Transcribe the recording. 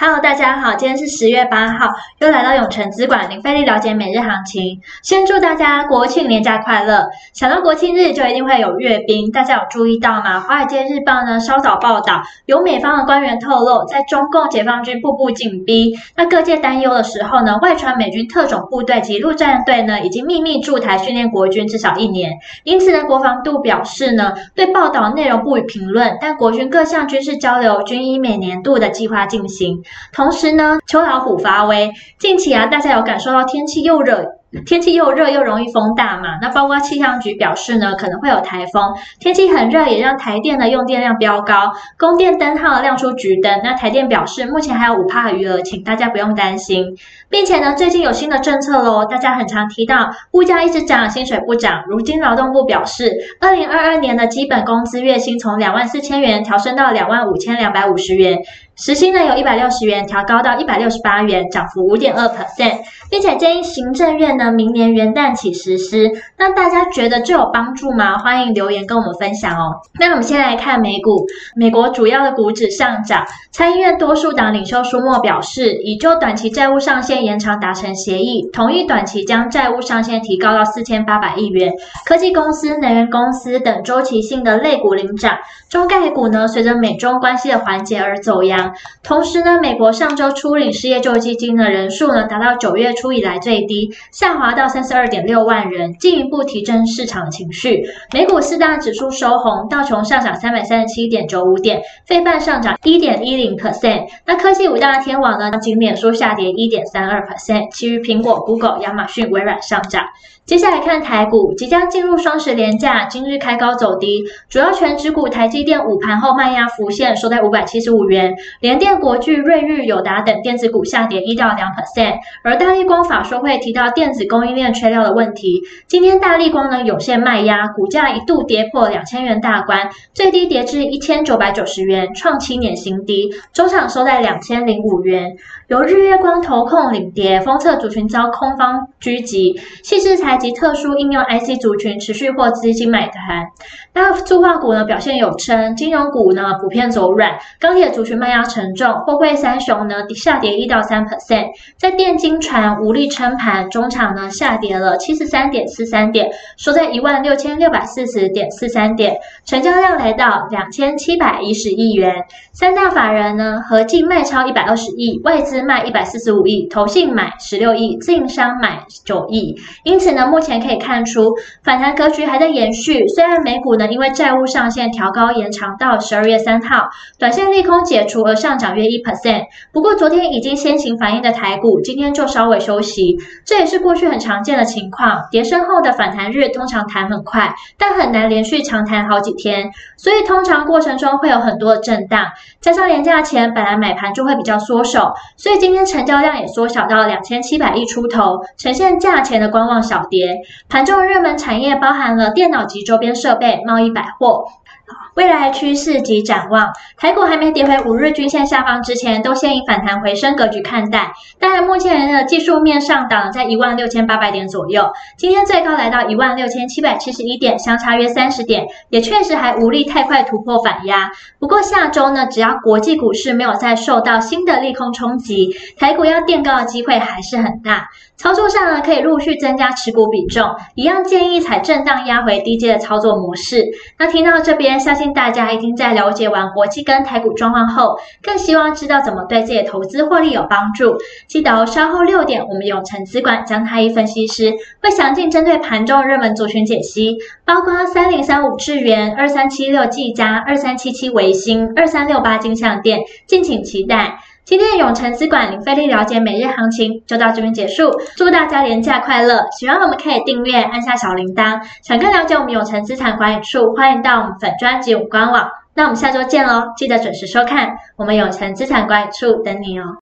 Hello，大家好，今天是十月八号，又来到永城资管零费力了解每日行情。先祝大家国庆连假快乐！想到国庆日就一定会有阅兵，大家有注意到吗？华尔街日报呢稍早报道，有美方的官员透露，在中共解放军步步紧逼，那各界担忧的时候呢，外传美军特种部队及陆战队呢已经秘密驻台训练国军至少一年。因此呢，国防部表示呢，对报道内容不予评论，但国军各项军事交流均依每年度的计划进行。同时呢，秋老虎发威。近期啊，大家有感受到天气又热。天气又热又容易风大嘛，那包括气象局表示呢，可能会有台风。天气很热，也让台电的用电量飙高，供电灯号亮出橘灯。那台电表示，目前还有五趴的余额，请大家不用担心，并且呢，最近有新的政策喽，大家很常提到物价一直涨，薪水不涨。如今劳动部表示，二零二二年的基本工资月薪从两万四千元调升到两万五千两百五十元，时薪呢有一百六十元调高到一百六十八元，涨幅五点二 percent，并且建议行政院。呢明年元旦起实施，那大家觉得这有帮助吗？欢迎留言跟我们分享哦。那我们先来看美股，美国主要的股指上涨，参议院多数党领袖舒默表示，已就短期债务上限延长达成协议，同意短期将债务上限提高到四千八百亿元。科技公司、能源公司等周期性的类股领涨，中概股呢随着美中关系的缓解而走扬。同时呢，美国上周初领失业救济金的人数呢达到九月初以来最低。下滑到三十二点六万人，进一步提振市场情绪。美股四大指数收红，道琼上涨三百三十七点九五点，费半上涨一点一零 percent。那科技五大天王呢，仅脸书下跌一点三二 percent，其余苹果、Google、亚马逊、微软上涨。接下来看台股，即将进入双十连假，今日开高走低，主要全指股台积电午盘后卖压浮现，收在五百七十五元。联电、国巨、瑞昱、友达等电子股下跌一到两 percent，而大力光法说会提到电子供应链缺料的问题。今天大力光呢有限卖压，股价一度跌破两千元大关，最低跌至一千九百九十元，创七年新低，中场收在两千零五元。由日月光投控领跌，封测族群遭空方狙击，矽智财及特殊应用 IC 族群持续获资金买盘。那塑化股呢表现有撑，金融股呢普遍走软，钢铁族群卖压沉重，货柜三雄呢下跌一到三 percent，在电金船无力撑盘，中场呢下跌了七十三点四三点，收在一万六千六百四十点四三点，成交量来到两千七百一十亿元，三大法人呢合计卖超一百二十亿，外资。卖一百四十五亿，投信买十六亿，自营商买九亿。因此呢，目前可以看出反弹格局还在延续。虽然美股呢因为债务上限调高延长到十二月三号，短线利空解除而上涨约一 percent。不过昨天已经先行反应的台股，今天就稍微休息，这也是过去很常见的情况。跌升后的反弹日通常弹很快，但很难连续长弹好几天，所以通常过程中会有很多的震荡。加上连假前本来买盘就会比较缩手。所以今天成交量也缩小到两千七百亿出头，呈现价钱的观望小跌。盘中热门产业包含了电脑及周边设备、贸易百货。未来趋势及展望，台股还没跌回五日均线下方之前，都先以反弹回升格局看待。当然，目前的技术面上档在一万六千八百点左右，今天最高来到一万六千七百七十一点，相差约三十点，也确实还无力太快突破反压。不过下周呢，只要国际股市没有再受到新的利空冲击，台股要垫高的机会还是很大。操作上呢，可以陆续增加持股比重，一样建议采震荡压回低阶的操作模式。那听到这边，相信大家已经在了解完国际跟台股状况后，更希望知道怎么对自己的投资获利有帮助。记得哦，稍后六点，我们永成资管江太一分析师会详尽针对盘中热门族群解析，包括三零三五智源、二三七六技嘉、二三七七维新、二三六八金像电，敬请期待。今天的永诚资管零费力了解每日行情就到这边结束，祝大家连假快乐！喜欢我们可以订阅，按下小铃铛。想更了解我们永诚资产管理处，欢迎到我们粉专辑官网。那我们下周见喽，记得准时收看，我们永诚资产管理处等你哦。